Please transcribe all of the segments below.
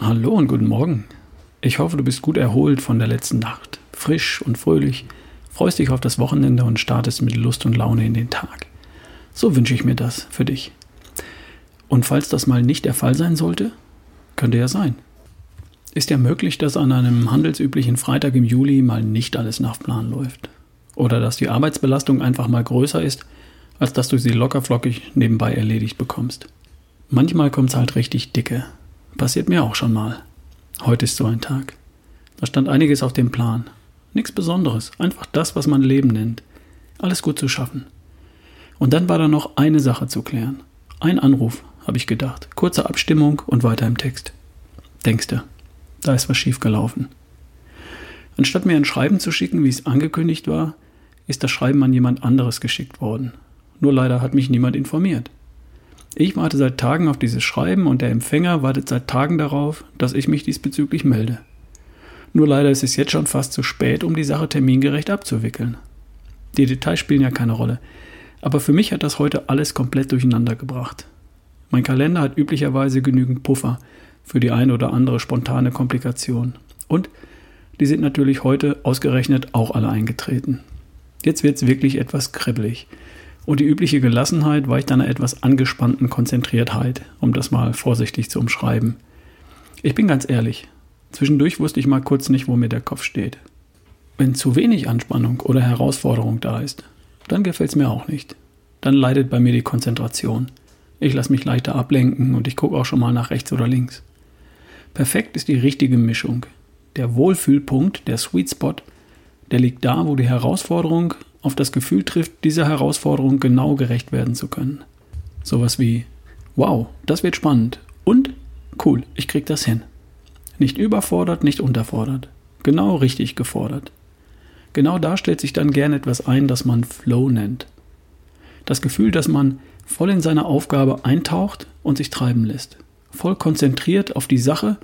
Hallo und guten Morgen. Ich hoffe, du bist gut erholt von der letzten Nacht, frisch und fröhlich, freust dich auf das Wochenende und startest mit Lust und Laune in den Tag. So wünsche ich mir das für dich. Und falls das mal nicht der Fall sein sollte, könnte ja sein. Ist ja möglich, dass an einem handelsüblichen Freitag im Juli mal nicht alles nach Plan läuft. Oder dass die Arbeitsbelastung einfach mal größer ist, als dass du sie lockerflockig nebenbei erledigt bekommst. Manchmal kommt es halt richtig dicke. Passiert mir auch schon mal. Heute ist so ein Tag. Da stand einiges auf dem Plan. Nichts Besonderes, einfach das, was man Leben nennt. Alles gut zu schaffen. Und dann war da noch eine Sache zu klären. Ein Anruf, habe ich gedacht. Kurze Abstimmung und weiter im Text. Denkste, da ist was schiefgelaufen. Anstatt mir ein Schreiben zu schicken, wie es angekündigt war, ist das Schreiben an jemand anderes geschickt worden. Nur leider hat mich niemand informiert. Ich warte seit Tagen auf dieses Schreiben und der Empfänger wartet seit Tagen darauf, dass ich mich diesbezüglich melde. Nur leider ist es jetzt schon fast zu spät, um die Sache termingerecht abzuwickeln. Die Details spielen ja keine Rolle. Aber für mich hat das heute alles komplett durcheinander gebracht. Mein Kalender hat üblicherweise genügend Puffer für die eine oder andere spontane Komplikation. Und die sind natürlich heute ausgerechnet auch alle eingetreten. Jetzt wird es wirklich etwas kribbelig. Und die übliche Gelassenheit weicht einer etwas angespannten Konzentriertheit, um das mal vorsichtig zu umschreiben. Ich bin ganz ehrlich, zwischendurch wusste ich mal kurz nicht, wo mir der Kopf steht. Wenn zu wenig Anspannung oder Herausforderung da ist, dann gefällt es mir auch nicht. Dann leidet bei mir die Konzentration. Ich lasse mich leichter ablenken und ich gucke auch schon mal nach rechts oder links. Perfekt ist die richtige Mischung. Der Wohlfühlpunkt, der Sweet Spot, der liegt da, wo die Herausforderung auf das Gefühl trifft, dieser Herausforderung genau gerecht werden zu können. Sowas wie, wow, das wird spannend und cool, ich krieg das hin. Nicht überfordert, nicht unterfordert. Genau richtig gefordert. Genau da stellt sich dann gern etwas ein, das man Flow nennt. Das Gefühl, dass man voll in seine Aufgabe eintaucht und sich treiben lässt. Voll konzentriert auf die Sache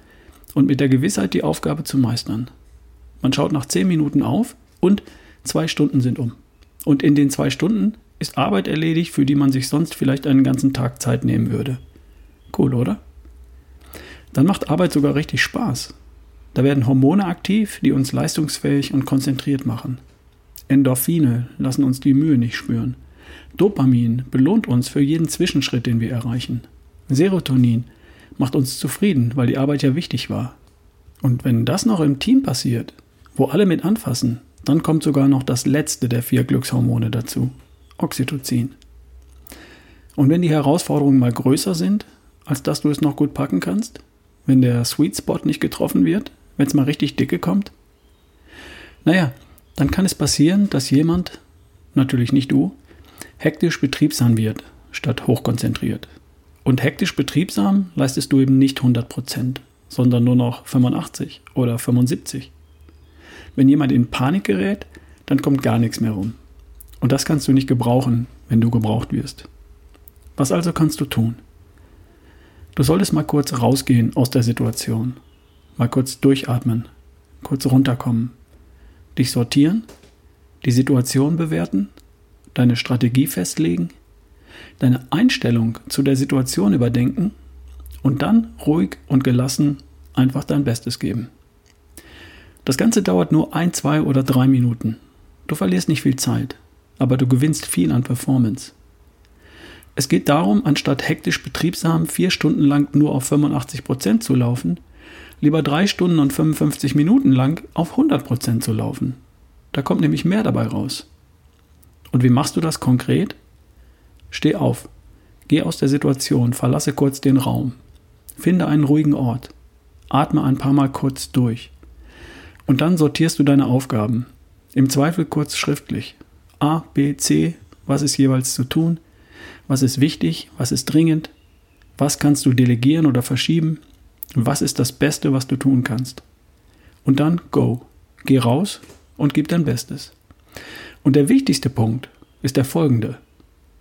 und mit der Gewissheit, die Aufgabe zu meistern. Man schaut nach zehn Minuten auf und zwei Stunden sind um. Und in den zwei Stunden ist Arbeit erledigt, für die man sich sonst vielleicht einen ganzen Tag Zeit nehmen würde. Cool, oder? Dann macht Arbeit sogar richtig Spaß. Da werden Hormone aktiv, die uns leistungsfähig und konzentriert machen. Endorphine lassen uns die Mühe nicht spüren. Dopamin belohnt uns für jeden Zwischenschritt, den wir erreichen. Serotonin macht uns zufrieden, weil die Arbeit ja wichtig war. Und wenn das noch im Team passiert, wo alle mit anfassen, dann kommt sogar noch das letzte der vier Glückshormone dazu, Oxytocin. Und wenn die Herausforderungen mal größer sind, als dass du es noch gut packen kannst, wenn der Sweet Spot nicht getroffen wird, wenn es mal richtig dicke kommt, naja, dann kann es passieren, dass jemand, natürlich nicht du, hektisch betriebsam wird, statt hochkonzentriert. Und hektisch betriebsam leistest du eben nicht 100%, sondern nur noch 85 oder 75. Wenn jemand in Panik gerät, dann kommt gar nichts mehr rum. Und das kannst du nicht gebrauchen, wenn du gebraucht wirst. Was also kannst du tun? Du solltest mal kurz rausgehen aus der Situation, mal kurz durchatmen, kurz runterkommen, dich sortieren, die Situation bewerten, deine Strategie festlegen, deine Einstellung zu der Situation überdenken und dann ruhig und gelassen einfach dein Bestes geben. Das Ganze dauert nur ein, zwei oder drei Minuten. Du verlierst nicht viel Zeit, aber du gewinnst viel an Performance. Es geht darum, anstatt hektisch betriebsam vier Stunden lang nur auf 85 Prozent zu laufen, lieber drei Stunden und 55 Minuten lang auf 100 Prozent zu laufen. Da kommt nämlich mehr dabei raus. Und wie machst du das konkret? Steh auf, geh aus der Situation, verlasse kurz den Raum, finde einen ruhigen Ort, atme ein paar Mal kurz durch. Und dann sortierst du deine Aufgaben. Im Zweifel kurz schriftlich. A, B, C, was ist jeweils zu tun? Was ist wichtig? Was ist dringend? Was kannst du delegieren oder verschieben? Was ist das Beste, was du tun kannst? Und dann go. Geh raus und gib dein Bestes. Und der wichtigste Punkt ist der folgende.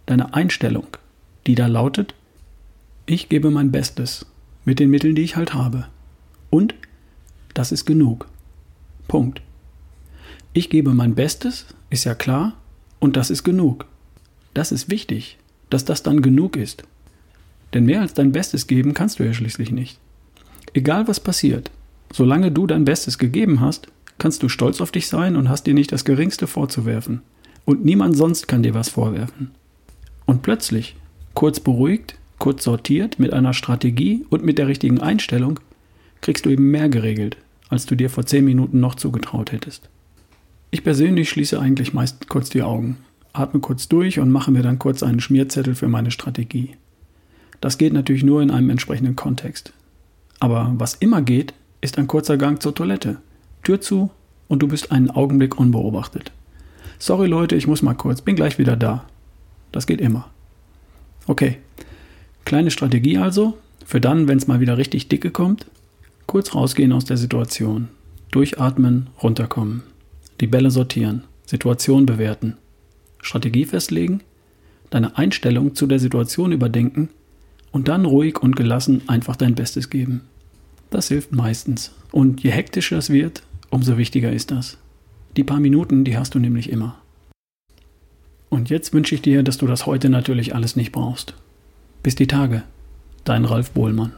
Deine Einstellung, die da lautet, ich gebe mein Bestes mit den Mitteln, die ich halt habe. Und das ist genug. Punkt. Ich gebe mein Bestes, ist ja klar, und das ist genug. Das ist wichtig, dass das dann genug ist. Denn mehr als dein Bestes geben kannst du ja schließlich nicht. Egal was passiert, solange du dein Bestes gegeben hast, kannst du stolz auf dich sein und hast dir nicht das geringste vorzuwerfen. Und niemand sonst kann dir was vorwerfen. Und plötzlich, kurz beruhigt, kurz sortiert, mit einer Strategie und mit der richtigen Einstellung, kriegst du eben mehr geregelt, als du dir vor zehn Minuten noch zugetraut hättest. Ich persönlich schließe eigentlich meist kurz die Augen, atme kurz durch und mache mir dann kurz einen Schmierzettel für meine Strategie. Das geht natürlich nur in einem entsprechenden Kontext. Aber was immer geht, ist ein kurzer Gang zur Toilette. Tür zu und du bist einen Augenblick unbeobachtet. Sorry Leute, ich muss mal kurz, bin gleich wieder da. Das geht immer. Okay, kleine Strategie also, für dann, wenn es mal wieder richtig dicke kommt, kurz rausgehen aus der Situation, durchatmen, runterkommen, die Bälle sortieren, Situation bewerten, Strategie festlegen, deine Einstellung zu der Situation überdenken und dann ruhig und gelassen einfach dein Bestes geben. Das hilft meistens. Und je hektischer es wird, umso wichtiger ist das. Die paar Minuten, die hast du nämlich immer. Und jetzt wünsche ich dir, dass du das heute natürlich alles nicht brauchst. Bis die Tage. Dein Ralf Bohlmann.